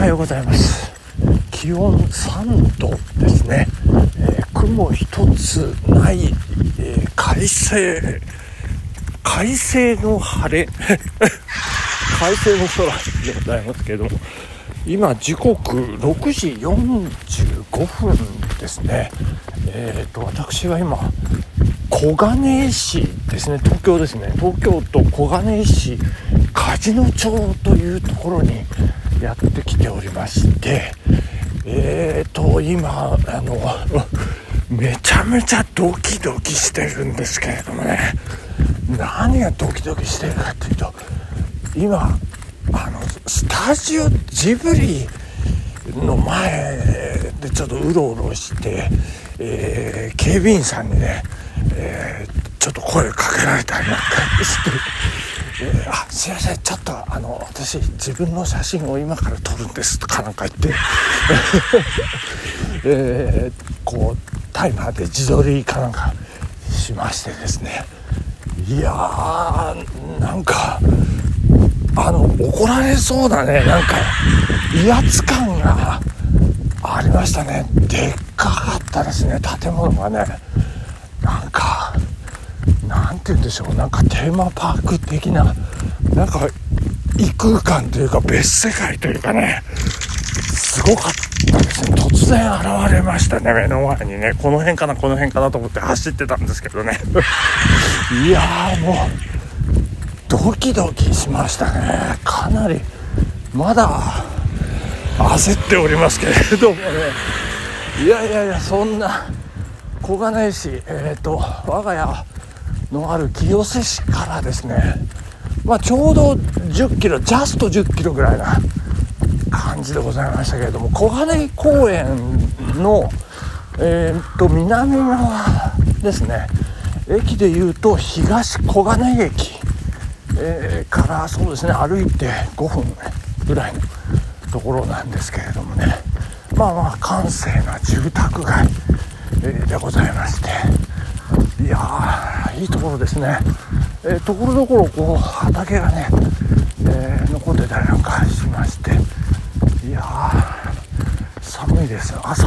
はようございます。気温3度ですね、えー、雲一つない、えー、快晴。快晴の晴れ。快晴の空でございますけれども。今時刻6時45分ですね。えっ、ー、と私は今小金井市ですね。東京ですね。東京都小金井市梶野町というところにやってきておりましてえーと今あのめちゃめちゃドキドキしてるんですけれどもね何がドキドキしてるかというと今あのスタジオジブリの前でちょっとうろうろして、えー、警備員さんにね、えー、ちょっと声かけられたりなんかして。えー、あすいませんちょっとあの私自分の写真を今から撮るんですとかなんか言って。えー、こうタイマーで自撮りかなんかしましてですね。いやーなんかあの怒られそうなね。なんか威圧感がありましたね。でっかかったですね。建物がね。なんかなんて言うんでしょう。なんかテーマパーク的ななんか異空間というか別世界というかねすごかったですね。突然現れましたね目の前にね。この辺かなこの辺かなと思って走ってたんですけどね。いやーもうドキドキしましたね。かなりまだ焦っておりますけれどもね。いやいやいやそんな小金井市えっ、ー、と我が家のある清瀬市からですねまあ、ちょうど10キロジャスト10キロぐらいな感じでございましたけれども小金井公園の、えー、と南側ですね。駅でいうと東小金井駅、えー、からそうですね歩いて5分ぐらいのところなんですけれどもね。まあまあ閑静な住宅街、でございまして。いやーいいところですね。えー、ところどころこう畑がね、えー、残ってたりなんかしまして。いや寒いです朝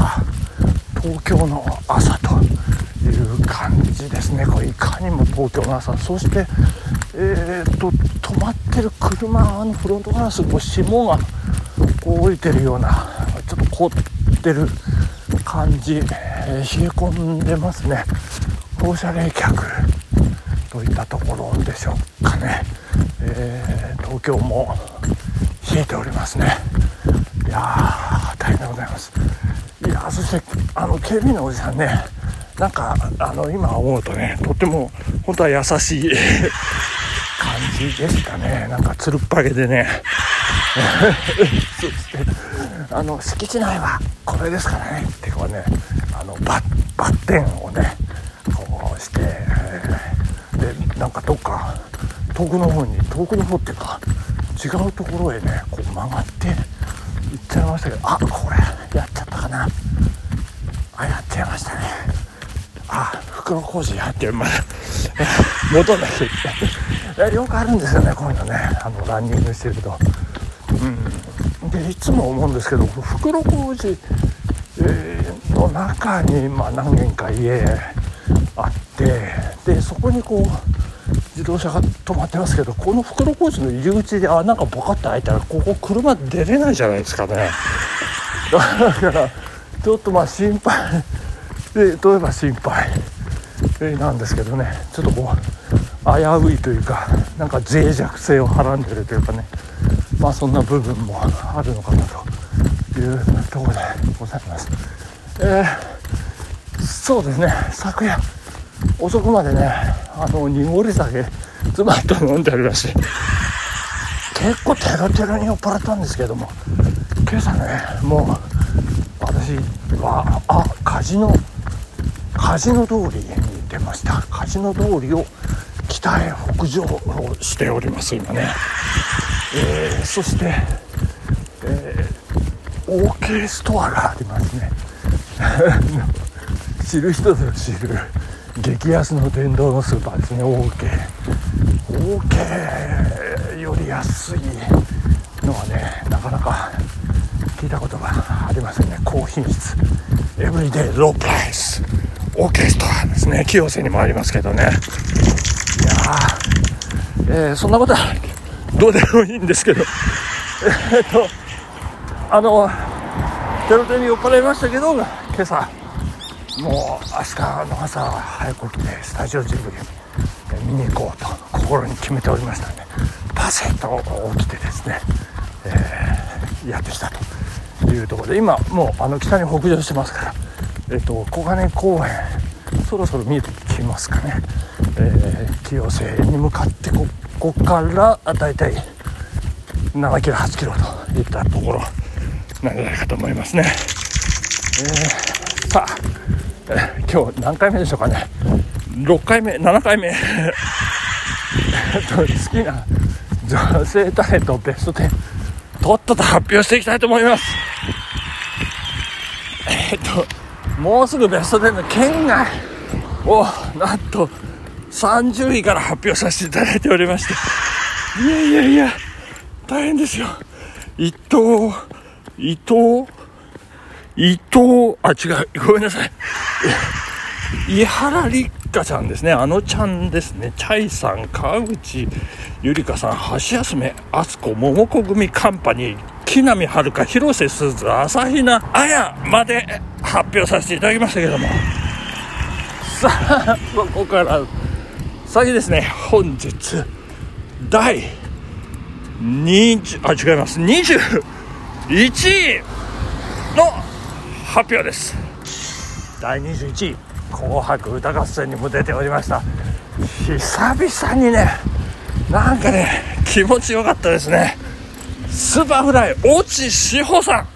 東京の朝という感じですね。これいかにも東京の朝。そしてえー、っと止まってる車のフロントガラスこう霜がこう降りてるようなちょっと凍ってる感じ、えー、冷え込んでますね。放射冷却。でしょうかね、えー、東京も冷えておりますね。いやー大変でございます。いやそしてあの警備員のおじさんねなんかあの今思うとねとっても本当は優しい 感じでしたね。なんかつるっぱげでね。そしてあの敷地内はこれですからね。ってこうねあのバッテンをねこうして、えーなんかどっか遠くの方に遠くの方っていうか違うところへねこう曲がって行っちゃいましたけどあこれやっちゃったかな。あやっちゃいましたね。あ袋小路やってま戻んなきゃいけないよくあるんですよねこういうのね。あのランニングしてると。うん。でいつも思うんですけど袋小路、えー、の中に、まあ、何軒か家あってでそこにこう自動車が止まってますけどこの袋小路の入り口で穴がボカッと開いたらここ車出れないじゃないですかね。だからちょっとまあ心配。で例えば心配。なんですけどね。ちょっとこう危ういというかなんか脆弱性をはらんでるというかね。まあそんな部分もあるのかなというところでございます。えー、そうですね。昨夜遅くまでねあの濁り酒妻と飲んでありまして結構テロテロに酔っ払ったんですけども今朝ねもう私はあカジノカジノ通りに出ました。カジノ通りを北へ北上をしております今ね、えー、そして、えー、OK ストアがありますね。知る人ぞ知る。激安の電動のスーパーですね。OK OK より安いのはねなかなか聞いたことがありませんね。高品質。エブリデイロープライス。オーケストラですね。清瀬にもありますけどね。いやー、えー、そんなことはどうでもいいんですけど。えっとあのテロテに酔っ払いましたけど今朝もう明日の朝早く起きてスタジオジブリ見に行こうと心に決めておりましたんでパセッと起きてですね、えー、やってきたというところで今もうあの北に北上してますから、えーと、小金公園そろそろ見えてきますかね、えー、清瀬に向かってここからだいたい7キロ8キロといったところなんじゃないかと思いますね、えー、さあ、今日何回目でしょうかね。6回目7回目。好きな女性タレントベスト10とっとと発表していきたいと思います。えっともうすぐベスト10の県外をなんと30位から発表させていただいておりまして。いやいやいや大変ですよ。伊藤伊藤伊藤あ違うごめんなさい。伊原立花ちゃんですね。あのちゃんですね。チャイさん川口ゆりかさん橋休めあすこ桃子組カンパニー木南遥広瀬すず朝比奈綾まで発表させていただきましたけども。さあここから先ですね。本日第20あ違います。21位の発表です。第21位。紅白歌合戦にも出ておりました。久々にねなんかね気持ちよかったですね。 Superfly 越智志帆さん。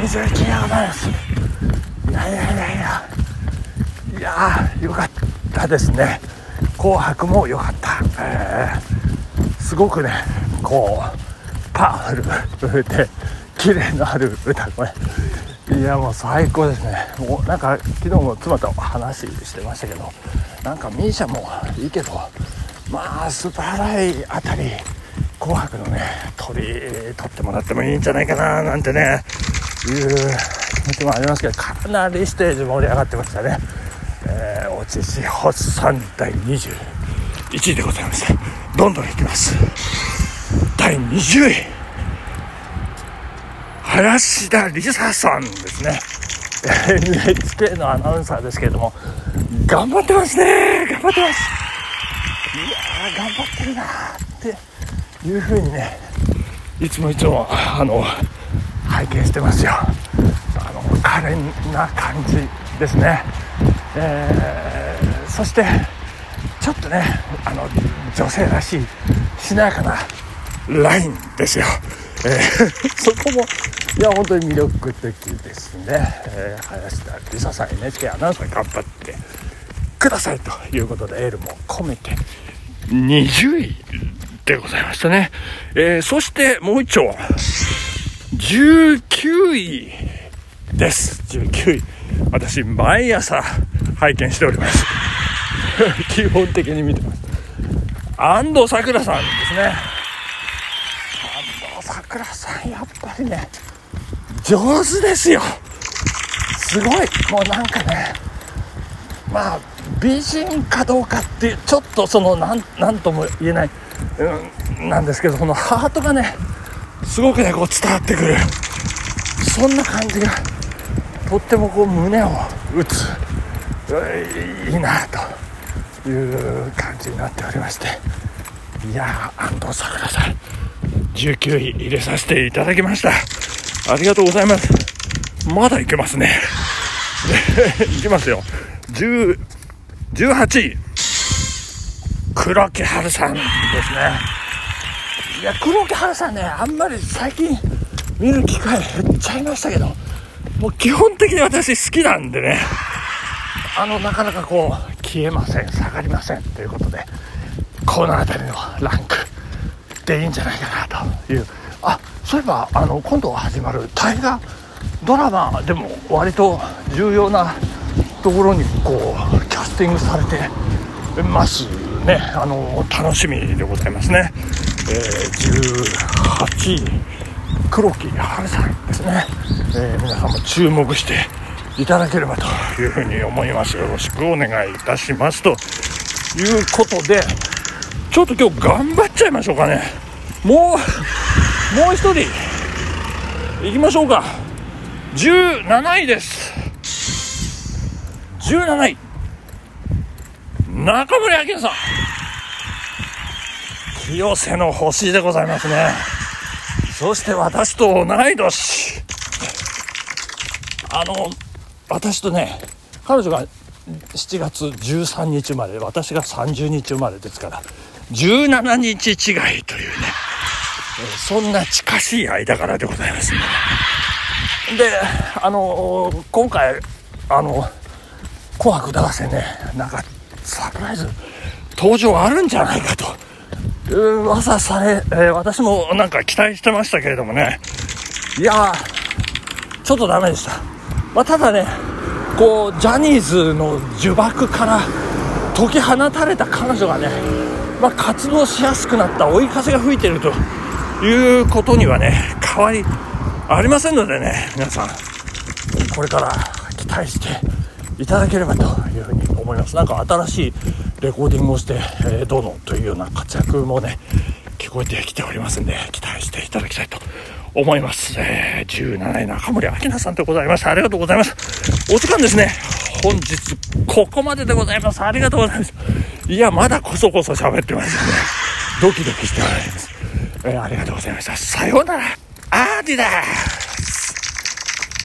21でございます。いやいやいやいや。いやよかったですね。紅白も良かった、えー、すごくねこうパワフル でキレのある歌声いやもう最高ですね。もうなんか昨日も妻と話してましたけどなんか misia もいいけどまあスーパーライあたり紅白のね鳥取ってもらってもいいんじゃないかななんてねいう気持ちもありますけどかなりステージ盛り上がってましたね。えー、おちしほ3第21位でございましたどんどんいきます。第20位。林田理沙さんですね。NHK のアナウンサーですけれども頑張ってますね。頑張ってます。いやー頑張ってるなっていうふうにねいつもいつもあの拝見してますよ。あの可憐な感じですね、えー、そしてちょっとねあの女性らしいしなやかなラインですよ、えー、そこもいや本当に魅力的ですね、えー、林田理沙さん NHK アナウンサー頑張ってくださいということでエールも込めて20位でございましたね、えー、そしてもう一丁19位です。19位。私毎朝拝見しております。基本的に見てます。安藤サクラさんですね。安藤サクラさんやっぱりね上手ですよ。すごい。もうなんかねまあ美人かどうかっていうちょっとそのなんとも言えない、うん、なんですけどそのハートがねすごくねこう伝わってくる。そんな感じがとってもこう胸を打ついいなという感じになっておりまして。いや安藤サクラさん。19位入れさせていただきましたありがとうございます。まだいけますね。いきますよ。10、18位。黒木春さんですね。いや、黒木春さんね、あんまり最近見る機会減っちゃいましたけど、もう基本的に私好きなんでね、あの、なかなかこう、消えません、下がりませんということで、この辺りのランクでいいんじゃないかなという。あそういえばあの今度始まる大河ドラマでも割と重要なところにこうキャスティングされてますね。あの楽しみでございますね、えー、18位黒木春さんですね、えー、皆さんも注目していただければというふうに思います。よろしくお願いいたします。ということでちょっと今日頑張っちゃいましょうかね。もうもう一人いきましょうか。17位です。17位。中森明菜さん。清瀬の星でございますね。そして私と同い年。あの私とね彼女が7月13日生まれ私が30日生まれですから17日違いというね。そんな近しい間柄でございますね。であの今回あの「紅白歌合戦ね」なんかサプライズ登場あるんじゃないかと。噂され、え、私もなんか期待してましたけれどもね。いやちょっとダメでした、まあ、ただねこうジャニーズの呪縛から解き放たれた彼女がね、まあ、活動しやすくなった追い風が吹いているということにはね変わりありませんのでね皆さんこれから期待していただければというふうに思います。なんか新しいレコーディングをして、えー、どうのというような活躍もね聞こえてきておりますんで期待していただきたいと思います、えー、17位中森明菜さんでございましたありがとうございます。お時間ですね。本日ここまででございます。ありがとうございます。いやまだこそこそ喋ってますよね。ドキドキしております、えー、ありがとうございました。さようなら。アーディだ。